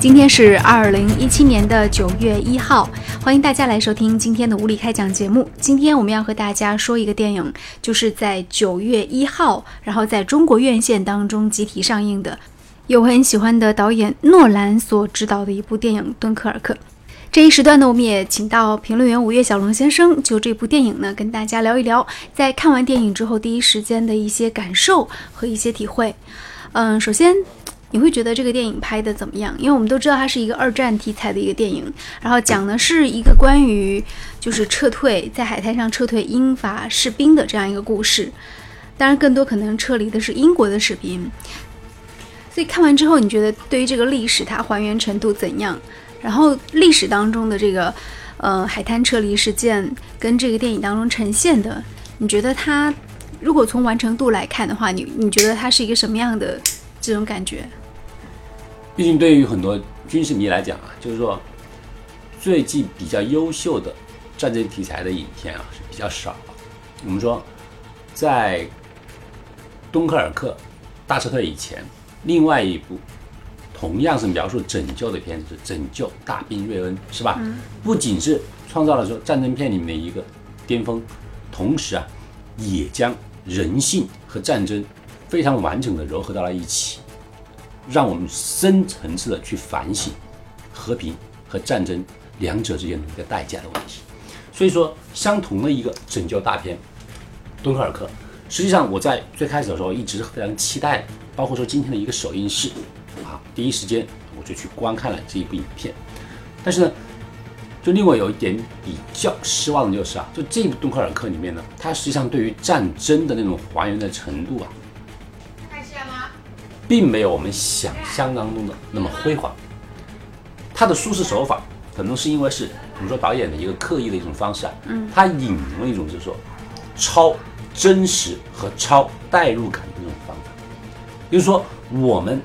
今天是二零一七年的九月一号，欢迎大家来收听今天的无理开讲节目。今天我们要和大家说一个电影，就是在九月一号，然后在中国院线当中集体上映的，有很喜欢的导演诺兰所执导的一部电影《敦刻尔克》。这一时段呢，我们也请到评论员五月小龙先生，就这部电影呢，跟大家聊一聊，在看完电影之后第一时间的一些感受和一些体会。嗯，首先。你会觉得这个电影拍的怎么样？因为我们都知道它是一个二战题材的一个电影，然后讲的是一个关于就是撤退在海滩上撤退英法士兵的这样一个故事。当然，更多可能撤离的是英国的士兵。所以看完之后，你觉得对于这个历史它还原程度怎样？然后历史当中的这个呃海滩撤离事件跟这个电影当中呈现的，你觉得它如果从完成度来看的话，你你觉得它是一个什么样的这种感觉？毕竟，对于很多军事迷来讲啊，就是说，最近比较优秀的战争题材的影片啊是比较少。我们说，在敦刻尔克大撤退以前，另外一部同样是描述拯救的片子《拯救大兵瑞恩》，是吧？不仅是创造了说战争片里面的一个巅峰，同时啊，也将人性和战争非常完整的糅合到了一起。让我们深层次的去反省和平和战争两者之间的一个代价的问题。所以说，相同的一个拯救大片《敦刻尔克》，实际上我在最开始的时候一直非常期待，包括说今天的一个首映式，啊，第一时间我就去观看了这一部影片。但是呢，就令我有一点比较失望的就是啊，就这部《敦刻尔克》里面呢，它实际上对于战争的那种还原的程度啊。并没有我们想象当中的那么辉煌。他的叙事手法可能是因为是，比如说导演的一个刻意的一种方式啊，嗯，他引用了一种就是说超真实和超代入感的一种方法，就是说我们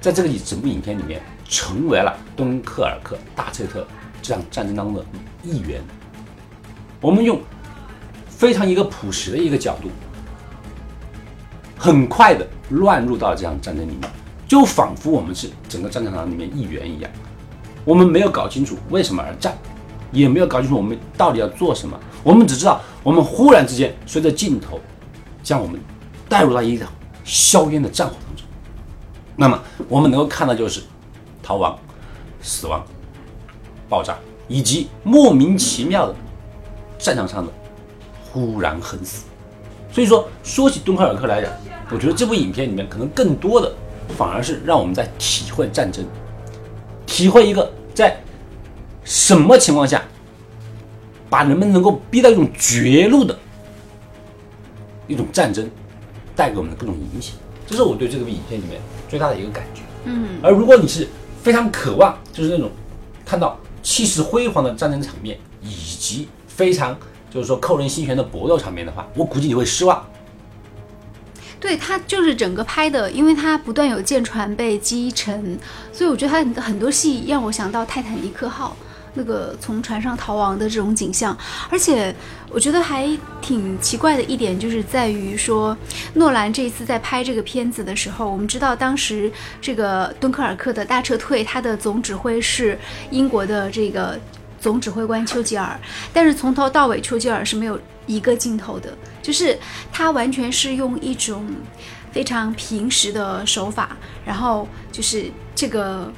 在这个整部影片里面成为了敦刻尔克大撤退这场战争当中的一员，我们用非常一个朴实的一个角度。很快的乱入到这场战争里面，就仿佛我们是整个战场上里面一员一样。我们没有搞清楚为什么而战，也没有搞清楚我们到底要做什么。我们只知道，我们忽然之间随着镜头，将我们带入到一场硝烟的战火当中。那么我们能够看到就是逃亡、死亡、爆炸，以及莫名其妙的战场上的忽然横死。所以说，说起敦刻尔克来讲，我觉得这部影片里面可能更多的，反而是让我们在体会战争，体会一个在什么情况下，把人们能够逼到一种绝路的一种战争，带给我们的各种影响。这是我对这个影片里面最大的一个感觉。嗯。而如果你是非常渴望，就是那种看到气势辉煌的战争场面，以及非常。就是说扣人心弦的搏斗场面的话，我估计你会失望。对他就是整个拍的，因为他不断有舰船被击沉，所以我觉得他很多戏让我想到泰坦尼克号那个从船上逃亡的这种景象。而且我觉得还挺奇怪的一点，就是在于说诺兰这一次在拍这个片子的时候，我们知道当时这个敦刻尔克的大撤退，他的总指挥是英国的这个。总指挥官丘吉尔，但是从头到尾，丘吉尔是没有一个镜头的，就是他完全是用一种非常平实的手法，然后就是这个，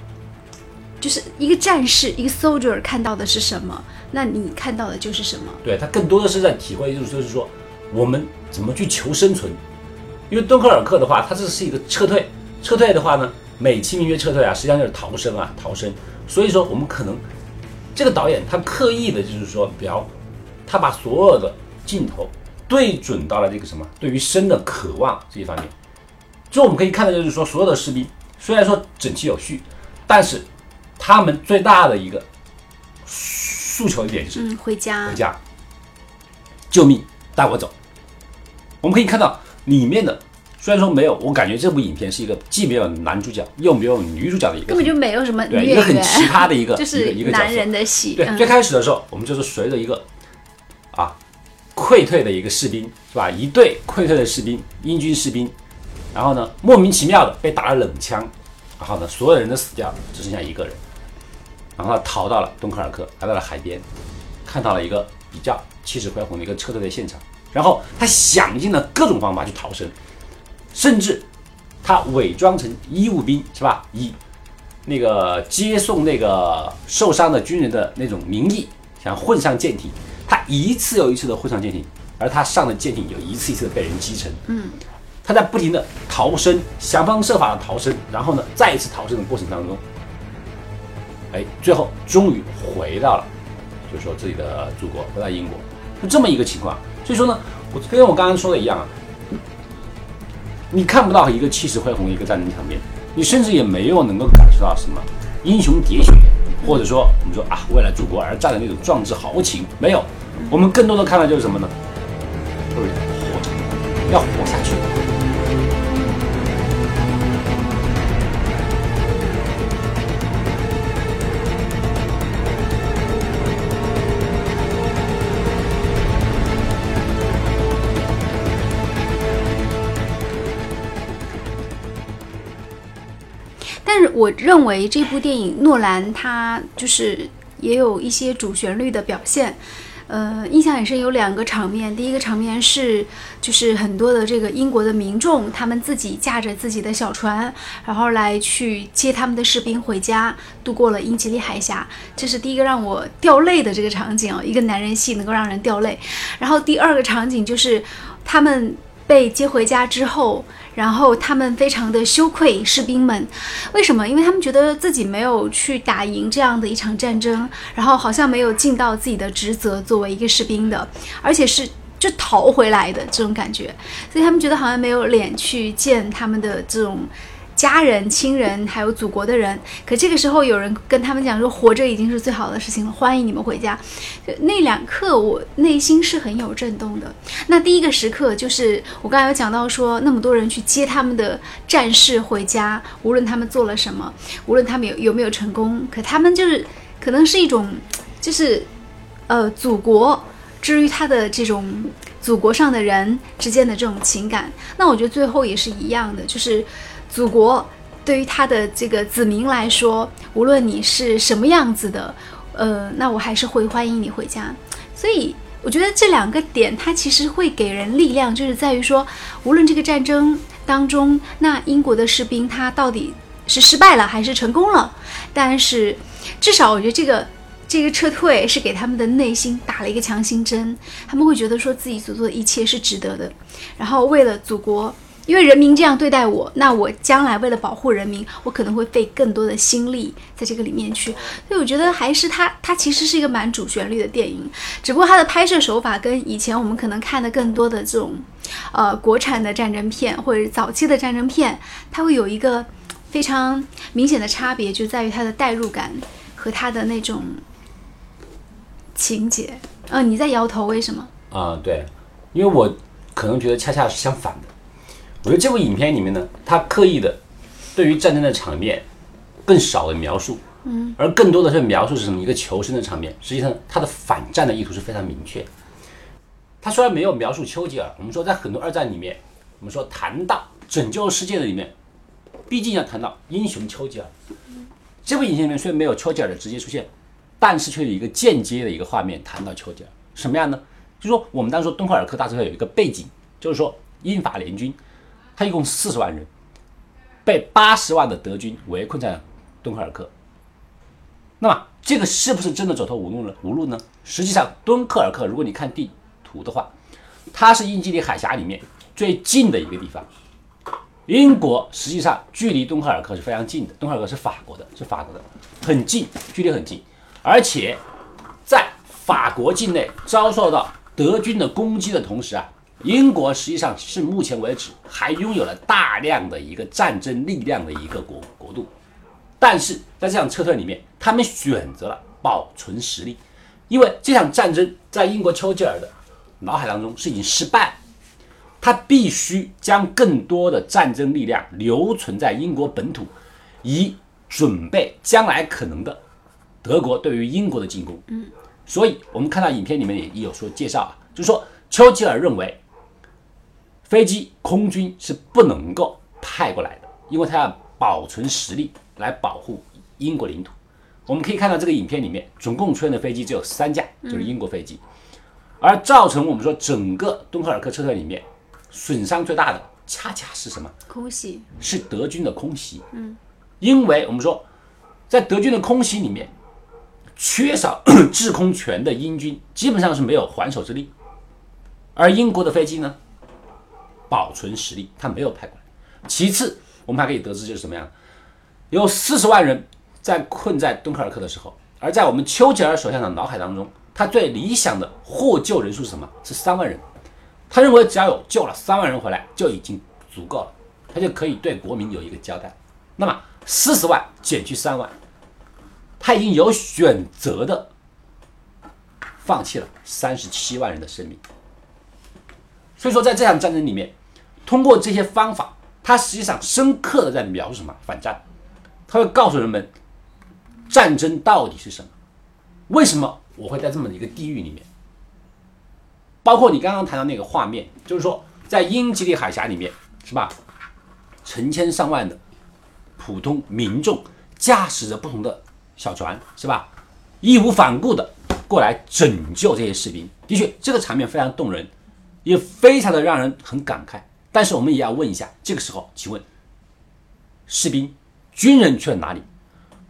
就是一个战士，一个 soldier 看到的是什么，那你看到的就是什么。对他更多的是在体会，就是就是说我们怎么去求生存。因为敦刻尔克的话，它这是一个撤退，撤退的话呢，美其名曰撤退啊，实际上就是逃生啊，逃生。所以说我们可能。这个导演他刻意的就是说，比较，他把所有的镜头对准到了这个什么，对于生的渴望这一方面。就我们可以看到，就是说，所有的士兵虽然说整齐有序，但是他们最大的一个诉求一点就是回家，回家，救命，带我走。我们可以看到里面的。虽然说没有，我感觉这部影片是一个既没有男主角又没有女主角的一个，根本就没有什么对一个很奇葩的一个 就是一个男人的戏。对，最开始的时候，我们就是随着一个啊溃退的一个士兵是吧？一队溃退的士兵，英军士兵，然后呢莫名其妙的被打了冷枪，然后呢，所有人都死掉了，只剩下一个人，然后他逃到了敦刻尔克，来到了海边，看到了一个比较气势恢宏的一个车队的现场，然后他想尽了各种方法去逃生，甚至他伪装成医务兵是吧？以那个接送那个受伤的军人的那种名义，想混上舰艇。他一次又一次的混上舰艇，而他上的舰艇有一次一次的被人击沉。嗯，他在不停的逃生，想方设法的逃生，然后呢，再一次逃生的过程当中，哎，最后终于回到了，就是说自己的祖国，回到英国，是这么一个情况。所以说呢，我跟我刚刚说的一样啊，你看不到一个气势恢宏一个战争场面，你甚至也没有能够感受到什么英雄喋血，或者说我们说啊为了祖国而战的那种壮志豪情，没有。我们更多的看到就是什么呢？各位活着，要活下去。我认为这部电影诺兰他就是也有一些主旋律的表现，呃，印象很深有两个场面。第一个场面是就是很多的这个英国的民众，他们自己驾着自己的小船，然后来去接他们的士兵回家，渡过了英吉利海峡。这是第一个让我掉泪的这个场景哦，一个男人戏能够让人掉泪。然后第二个场景就是他们被接回家之后。然后他们非常的羞愧，士兵们，为什么？因为他们觉得自己没有去打赢这样的一场战争，然后好像没有尽到自己的职责，作为一个士兵的，而且是就逃回来的这种感觉，所以他们觉得好像没有脸去见他们的这种。家人、亲人，还有祖国的人，可这个时候有人跟他们讲说，活着已经是最好的事情了，欢迎你们回家。那两刻，我内心是很有震动的。那第一个时刻就是我刚才有讲到说，那么多人去接他们的战士回家，无论他们做了什么，无论他们有有没有成功，可他们就是可能是一种，就是呃，祖国至于他的这种祖国上的人之间的这种情感。那我觉得最后也是一样的，就是。祖国对于他的这个子民来说，无论你是什么样子的，呃，那我还是会欢迎你回家。所以我觉得这两个点，它其实会给人力量，就是在于说，无论这个战争当中，那英国的士兵他到底是失败了还是成功了，但是至少我觉得这个这个撤退是给他们的内心打了一个强心针，他们会觉得说自己所做的一切是值得的，然后为了祖国。因为人民这样对待我，那我将来为了保护人民，我可能会费更多的心力在这个里面去。所以我觉得还是它，它其实是一个蛮主旋律的电影，只不过它的拍摄手法跟以前我们可能看的更多的这种，呃，国产的战争片或者早期的战争片，它会有一个非常明显的差别，就在于它的代入感和它的那种情节。嗯，你在摇头，为什么？啊，对，因为我可能觉得恰恰是相反的。我觉得这部影片里面呢，他刻意的对于战争的场面更少的描述，嗯，而更多的是描述是什么一个求生的场面。实际上，他的反战的意图是非常明确。他虽然没有描述丘吉尔，我们说在很多二战里面，我们说谈到拯救世界的里面，毕竟要谈到英雄丘吉尔。这部影片里面虽然没有丘吉尔的直接出现，但是却有一个间接的一个画面谈到丘吉尔，什么样呢？就说我们当时说敦刻尔克大撤退有一个背景，就是说英法联军。他一共四十万人，被八十万的德军围困在敦刻尔克。那么，这个是不是真的走投无路了？无路呢？实际上，敦刻尔克，如果你看地图的话，它是英吉利海峡里面最近的一个地方。英国实际上距离敦刻尔克是非常近的，敦刻尔克是法国的，是法国的，很近，距离很近。而且，在法国境内遭受到德军的攻击的同时啊。英国实际上是目前为止还拥有了大量的一个战争力量的一个国国度，但是在这场撤退里面，他们选择了保存实力，因为这场战争在英国丘吉尔的脑海当中是已经失败，他必须将更多的战争力量留存在英国本土，以准备将来可能的德国对于英国的进攻。嗯，所以我们看到影片里面也有说介绍啊，就是说丘吉尔认为。飞机、空军是不能够派过来的，因为他要保存实力来保护英国领土。我们可以看到这个影片里面总共出现的飞机只有三架，就是英国飞机。而造成我们说整个敦刻尔克撤退里面损伤最大的，恰恰是什么？空袭是德军的空袭。嗯，因为我们说，在德军的空袭里面，缺少 制空权的英军基本上是没有还手之力，而英国的飞机呢，保存实力，他没有派过来。其次，我们还可以得知就是什么样，有四十万人在困在敦刻尔克的时候，而在我们丘吉尔首相的脑海当中。他最理想的获救人数是什么？是三万人。他认为只要有救了三万人回来就已经足够了，他就可以对国民有一个交代。那么四十万减去三万，他已经有选择的放弃了三十七万人的生命。所以说，在这场战争里面，通过这些方法，他实际上深刻的在描述什么？反战。他会告诉人们，战争到底是什么？为什么？我会在这么一个地狱里面，包括你刚刚谈到那个画面，就是说在英吉利海峡里面，是吧？成千上万的普通民众驾驶着不同的小船，是吧？义无反顾的过来拯救这些士兵。的确，这个场面非常动人，也非常的让人很感慨。但是我们也要问一下，这个时候，请问士兵、军人去了哪里？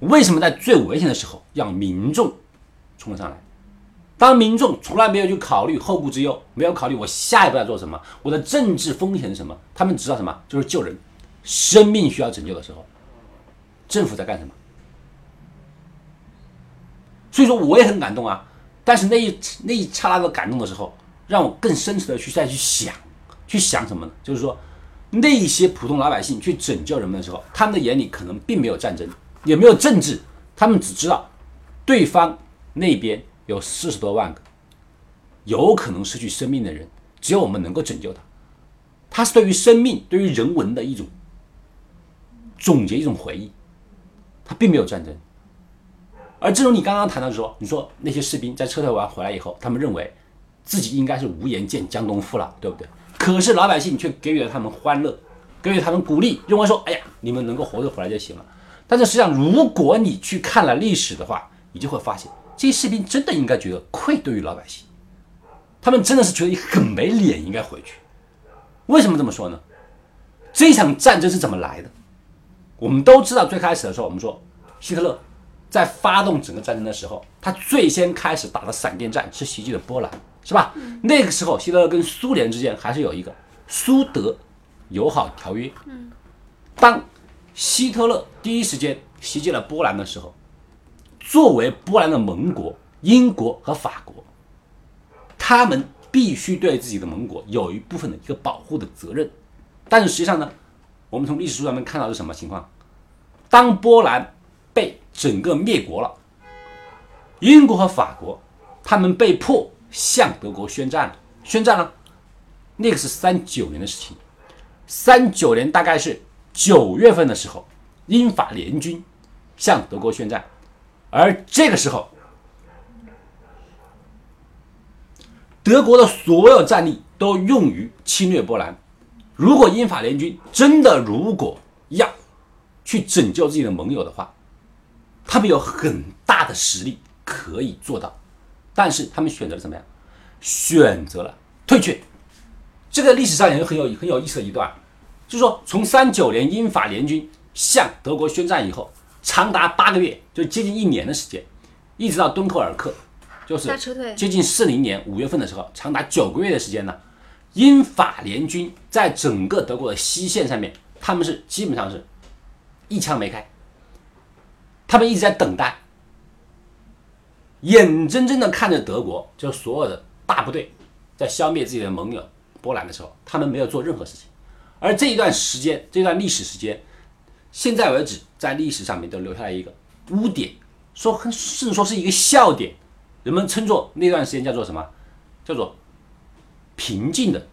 为什么在最危险的时候让民众？冲了上来，当民众从来没有去考虑后顾之忧，没有考虑我下一步要做什么，我的政治风险是什么，他们知道什么？就是救人，生命需要拯救的时候，政府在干什么？所以说我也很感动啊，但是那一那一刹那的感动的时候，让我更深层的去再去想，去想什么呢？就是说，那一些普通老百姓去拯救人们的时候，他们的眼里可能并没有战争，也没有政治，他们只知道对方。那边有四十多万个有可能失去生命的人，只有我们能够拯救他。他是对于生命、对于人文的一种总结、一种回忆。他并没有战争。而正如你刚刚谈到说，你说那些士兵在撤退完回来以后，他们认为自己应该是无颜见江东父了，对不对？可是老百姓却给予了他们欢乐，给予他们鼓励，认为说：“哎呀，你们能够活着回来就行了。”但是实际上，如果你去看了历史的话，你就会发现。这些士兵真的应该觉得愧对于老百姓，他们真的是觉得很没脸，应该回去。为什么这么说呢？这场战争是怎么来的？我们都知道，最开始的时候，我们说希特勒在发动整个战争的时候，他最先开始打的闪电战是袭击的波兰，是吧？那个时候，希特勒跟苏联之间还是有一个苏德友好条约。当希特勒第一时间袭击了波兰的时候。作为波兰的盟国，英国和法国，他们必须对自己的盟国有一部分的一个保护的责任。但是实际上呢，我们从历史书上面看到是什么情况？当波兰被整个灭国了，英国和法国他们被迫向德国宣战了。宣战了，那个是三九年的事情。三九年大概是九月份的时候，英法联军向德国宣战。而这个时候，德国的所有战力都用于侵略波兰。如果英法联军真的如果要去拯救自己的盟友的话，他们有很大的实力可以做到。但是他们选择了怎么样？选择了退却。这个历史上也是很有很有意思的一段，就是说从三九年英法联军向德国宣战以后。长达八个月，就接近一年的时间，一直到敦刻尔克，就是接近四零年五月份的时候，长达九个月的时间呢。英法联军在整个德国的西线上面，他们是基本上是一枪没开，他们一直在等待，眼睁睁的看着德国就所有的大部队在消灭自己的盟友波兰的时候，他们没有做任何事情。而这一段时间，这段历史时间。现在为止，在历史上面都留下来一个污点，说甚至说是一个笑点，人们称作那段时间叫做什么？叫做平静的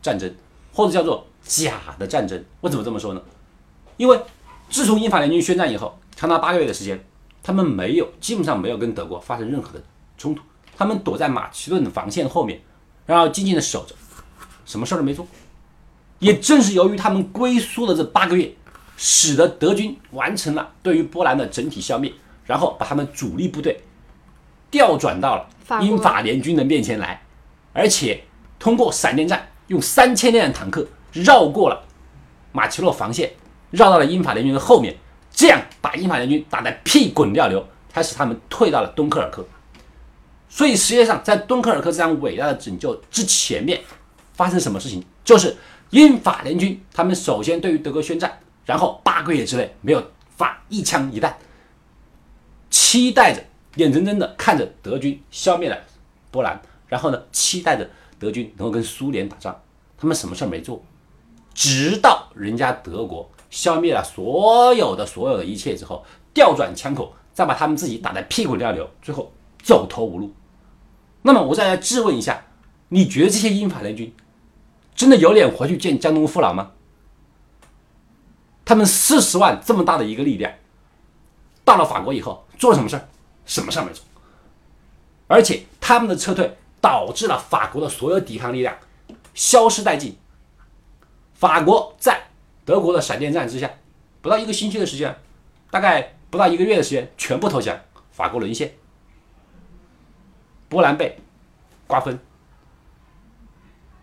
战争，或者叫做假的战争。为什么这么说呢？因为自从英法联军宣战以后，长达八个月的时间，他们没有基本上没有跟德国发生任何的冲突，他们躲在马其顿的防线后面，然后静静的守着，什么事儿都没做。也正是由于他们龟缩的这八个月。使得德军完成了对于波兰的整体消灭，然后把他们主力部队调转到了英法联军的面前来，而且通过闪电战，用三千辆坦克绕过了马奇诺防线，绕到了英法联军的后面，这样把英法联军打得屁滚尿流，才使他们退到了敦刻尔克。所以实际上，在敦刻尔克这场伟大的拯救之前面，发生什么事情？就是英法联军他们首先对于德国宣战，然后八个月之内没有发一枪一弹，期待着眼睁睁的看着德军消灭了波兰，然后呢，期待着德军能够跟苏联打仗，他们什么事儿没做，直到人家德国消灭了所有的所有的一切之后，调转枪口，再把他们自己打得屁滚尿流，最后走投无路。那么我再来质问一下，你觉得这些英法联军真的有脸回去见江东父老吗？他们四十万这么大的一个力量，到了法国以后做了什么事儿？什么事儿没做？而且他们的撤退导致了法国的所有抵抗力量消失殆尽。法国在德国的闪电战之下，不到一个星期的时间，大概不到一个月的时间，全部投降，法国沦陷，波兰被瓜分，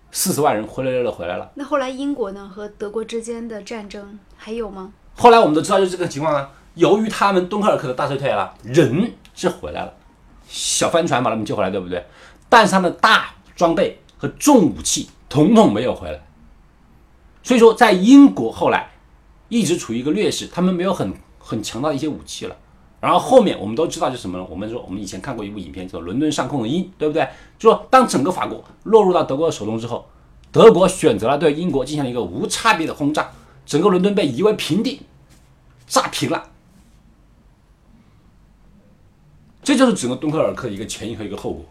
四十万人灰溜溜的回来了。那后来英国呢和德国之间的战争还有吗？后来我们都知道就是这个情况啊。由于他们敦刻尔克的大撤退了，人是回来了，小帆船把他们救回来，对不对？但是他们的大装备和重武器统统没有回来。所以说，在英国后来一直处于一个劣势，他们没有很很强大的一些武器了。然后后面我们都知道就什么呢？我们说我们以前看过一部影片叫《伦敦上空的鹰》，对不对？就说当整个法国落入到德国的手中之后，德国选择了对英国进行了一个无差别的轰炸，整个伦敦被夷为平地，炸平了。这就是整个敦刻尔克的一个前因和一个后果。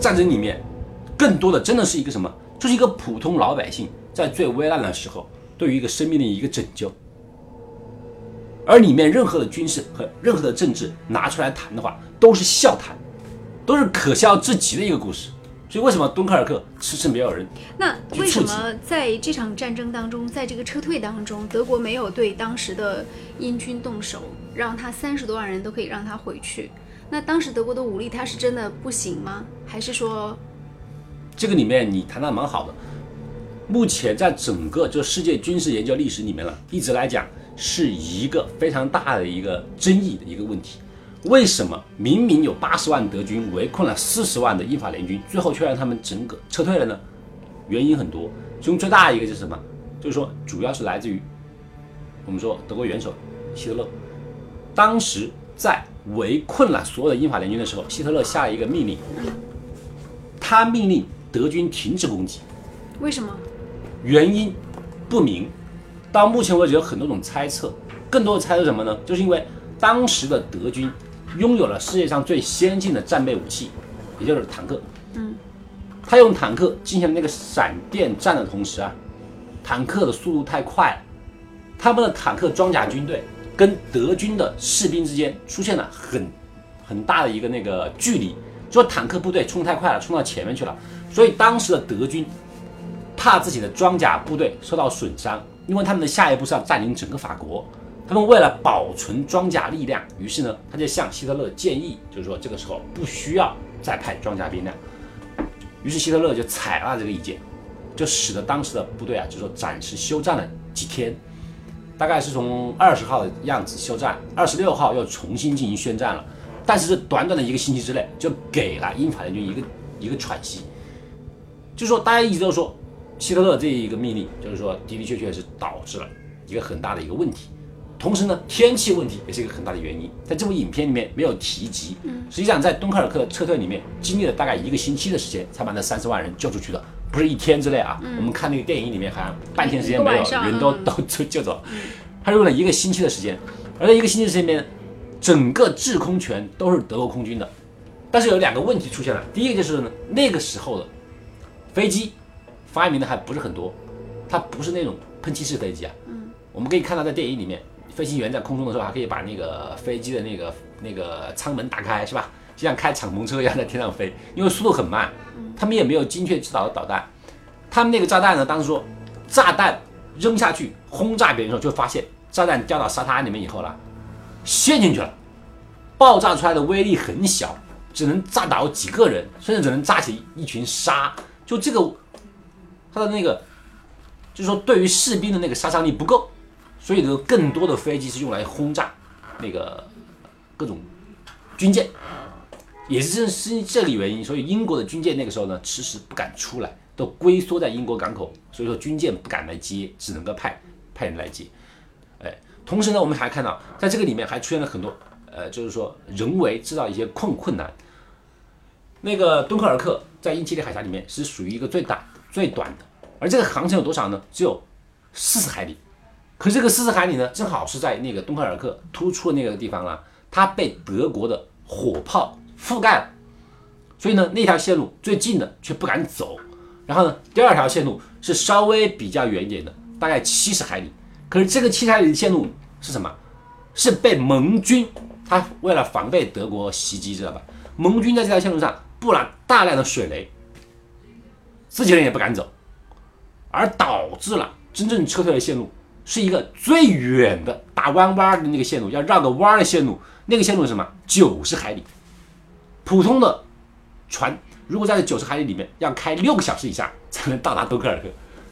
战争里面，更多的真的是一个什么？就是一个普通老百姓在最危难的时候，对于一个生命的一个拯救。而里面任何的军事和任何的政治拿出来谈的话，都是笑谈，都是可笑至极的一个故事。所以，为什么敦刻尔克迟迟没有人？那为什么在这场战争当中，在这个撤退当中，德国没有对当时的英军动手，让他三十多万人都可以让他回去？那当时德国的武力，他是真的不行吗？还是说，这个里面你谈的蛮好的。目前在整个就世界军事研究历史里面呢，一直来讲是一个非常大的一个争议的一个问题。为什么明明有八十万德军围困了四十万的英法联军，最后却让他们整个撤退了呢？原因很多，其中最大的一个就是什么？就是说，主要是来自于我们说德国元首希特勒，当时在围困了所有的英法联军的时候，希特勒下了一个命令，他命令德军停止攻击，为什么？原因不明。到目前为止有很多种猜测，更多的猜测什么呢？就是因为当时的德军拥有了世界上最先进的战备武器，也就是坦克。嗯，他用坦克进行了那个闪电战的同时啊，坦克的速度太快了，他们的坦克装甲军队跟德军的士兵之间出现了很很大的一个那个距离，就坦克部队冲太快了，冲到前面去了，所以当时的德军怕自己的装甲部队受到损伤，因为他们的下一步是要占领整个法国。他们为了保存装甲力量，于是呢，他就向希特勒建议，就是说这个时候不需要再派装甲兵了。于是希特勒就采纳这个意见，就使得当时的部队啊，就说暂时休战了几天，大概是从二十号的样子休战，二十六号又重新进行宣战了。但是这短短的一个星期之内，就给了英法联军一个一个喘息。就是说，大家一直都说希特勒这一个命令，就是说的的确确是导致了一个很大的一个问题。同时呢，天气问题也是一个很大的原因，在这部影片里面没有提及。实际上在敦刻尔克撤退里面，经历了大概一个星期的时间，才把那三十万人救出去的，不是一天之内啊。我们看那个电影里面，好像半天时间没有，人都嗯都就就走。他用了一个星期的时间，而在一个星期的时间里面，整个制空权都是德国空军的，但是有两个问题出现了，第一个就是呢，那个时候的飞机发明的还不是很多，它不是那种喷气式飞机啊。嗯，我们可以看到在电影里面，飞行员在空中的时候还可以把那个飞机的那个那个舱门打开，是吧？就像开敞篷车一样在天上飞，因为速度很慢，他们也没有精确制导的导弹，他们那个炸弹呢，当时说炸弹扔下去轰炸别人的时候，就发现炸弹掉到沙滩里面以后了，陷进去了，爆炸出来的威力很小。只能炸倒几个人，甚至只能炸起一群沙。就这个，它的那个，就是说对于士兵的那个杀伤力不够，所以呢，更多的飞机是用来轰炸那个各种军舰。也是正是这个原因，所以英国的军舰那个时候呢，迟迟不敢出来，都龟缩在英国港口。所以说军舰不敢来接，只能够派派人来接。哎，同时呢，我们还看到在这个里面还出现了很多。呃，就是说人为制造一些困困难。那个敦刻尔克在英吉利海峡里面是属于一个最大最短的，而这个航程有多少呢？只有四十海里。可这个四十海里呢，正好是在那个敦刻尔克突出的那个地方啊，它被德国的火炮覆盖了，所以呢，那条线路最近的却不敢走。然后呢，第二条线路是稍微比较远一点的，大概七十海里。可是这个七十海里的线路是什么？是被盟军。他为了防备德国袭击，知道吧？盟军在这条线路上布了大量的水雷，自己人也不敢走，而导致了真正撤退的线路是一个最远的打弯弯的那个线路，要绕个弯的线路。那个线路是什么？九十海里。普通的船如果在这九十海里里面要开六个小时以上才能到达敦刻尔克，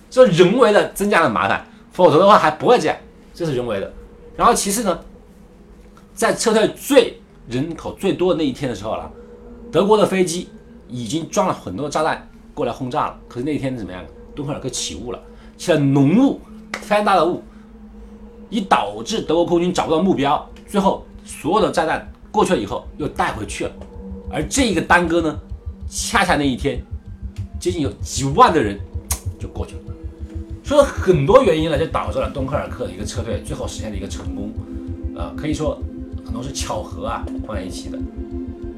这人为的增加了麻烦，否则的话还不会这样，这是人为的。然后其次呢？在撤退最人口最多的那一天的时候了，德国的飞机已经装了很多炸弹过来轰炸了。可是那天怎么样？敦刻尔克起雾了，起了浓雾，非常大的雾，以导致德国空军找不到目标。最后所有的炸弹过去了以后又带回去了，而这一个耽搁呢，恰恰那一天，接近有几万的人 就过去了。所以很多原因呢，就导致了敦刻尔克的一个撤退最后实现了一个成功。呃，可以说。很多是巧合啊，放在一起的。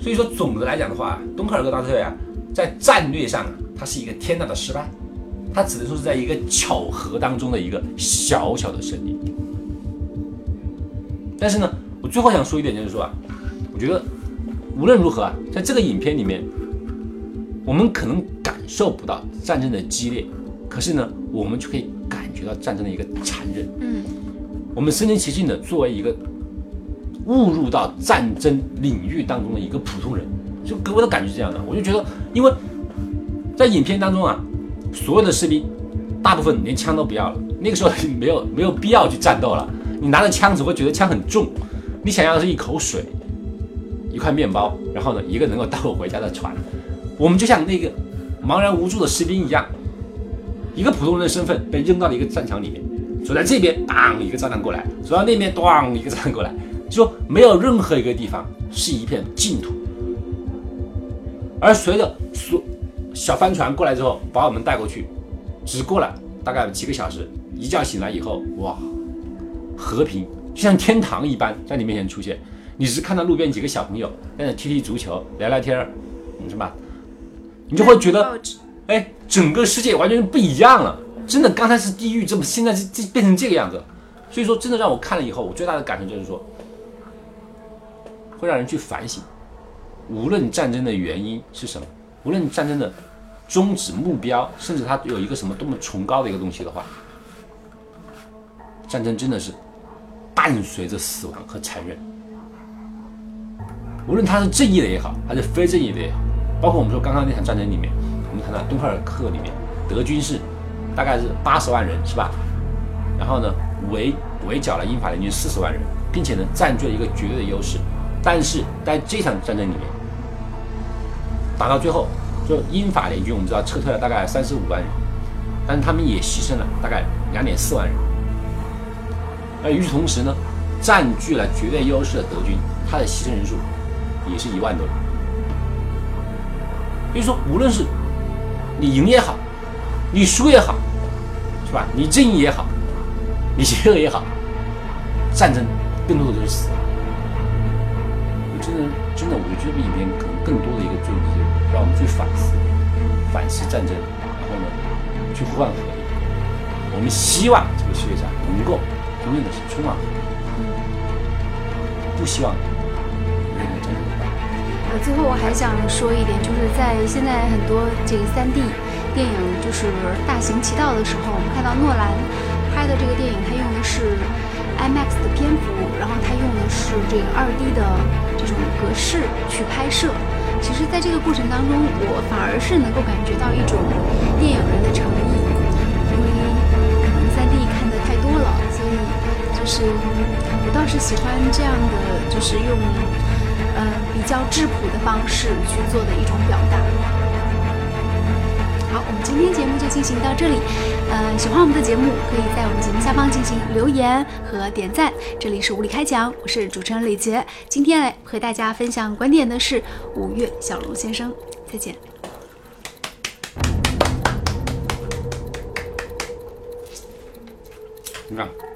所以说，总的来讲的话，敦刻尔克大撤退啊，在战略上啊，它是一个天大的失败。它只能说是在一个巧合当中的一个小小的胜利。但是呢，我最后想说一点，就是说啊，我觉得无论如何啊，在这个影片里面，我们可能感受不到战争的激烈，可是呢，我们就可以感觉到战争的一个残忍。嗯，我们身临其境的作为一个。误入到战争领域当中的一个普通人，就给我的感觉是这样的。我就觉得，因为在影片当中啊，所有的士兵大部分连枪都不要了。那个时候没有没有必要去战斗了。你拿着枪只会觉得枪很重。你想要的是一口水、一块面包，然后呢，一个能够带我回家的船。我们就像那个茫然无助的士兵一样，一个普通人的身份被扔到了一个战场里面。走在这边，当一个炸弹过来；走到那边，咣一个炸弹过来。就说没有任何一个地方是一片净土，而随着所小帆船过来之后，把我们带过去，只过了大概几个小时，一觉醒来以后，哇，和平就像天堂一般在你面前出现。你只是看到路边几个小朋友在那踢踢足球、聊聊天儿，是吧？你就会觉得，哎，整个世界完全不一样了。真的，刚才是地狱，怎么现在这变成这个样子？所以说，真的让我看了以后，我最大的感受就是说。会让人去反省，无论战争的原因是什么，无论战争的终止目标，甚至它有一个什么多么崇高的一个东西的话，战争真的是伴随着死亡和残忍。无论他是正义的也好，还是非正义的也好，包括我们说刚刚那场战争里面，我们看到敦刻尔克里面，德军是大概是八十万人，是吧？然后呢，围围剿了英法联军四十万人，并且呢，占据了一个绝对的优势。但是在这场战争里面，打到最后，就英法联军我们知道撤退了大概三十五万人，但是他们也牺牲了大概两点四万人。而与此同时呢，占据了绝对优势的德军，他的牺牲人数也是一万多人。所以说，无论是你赢也好，你输也好，是吧？你正义也好，你邪恶也好，战争更多的就是死。我真的，真的我觉得这部影片可能更多的一个作用就是让我们去反思，反思战争，然后呢，去呼唤和平。我们希望这个世界上能够真正的是充满和平，不希望。呃，最后我还想说一点，就是在现在很多这个三 D 电影就是大行其道的时候，我们看到诺兰拍的这个电影，他用的是 IMAX 的篇幅，然后他用的是这个二 D 的这种格式去拍摄。其实，在这个过程当中，我反而是能够感觉到一种电影人的诚意，因为可能三 D 看的太多了，所以就是我倒是喜欢这样的，就是用呃比较质朴的方式去做的一种表达。好，我们今天节目就进行到这里。呃，喜欢我们的节目，可以在我们节目下方进行留言和点赞。这里是无理开讲，我是主持人李杰。今天来和大家分享观点的是五月小龙先生。再见。你看。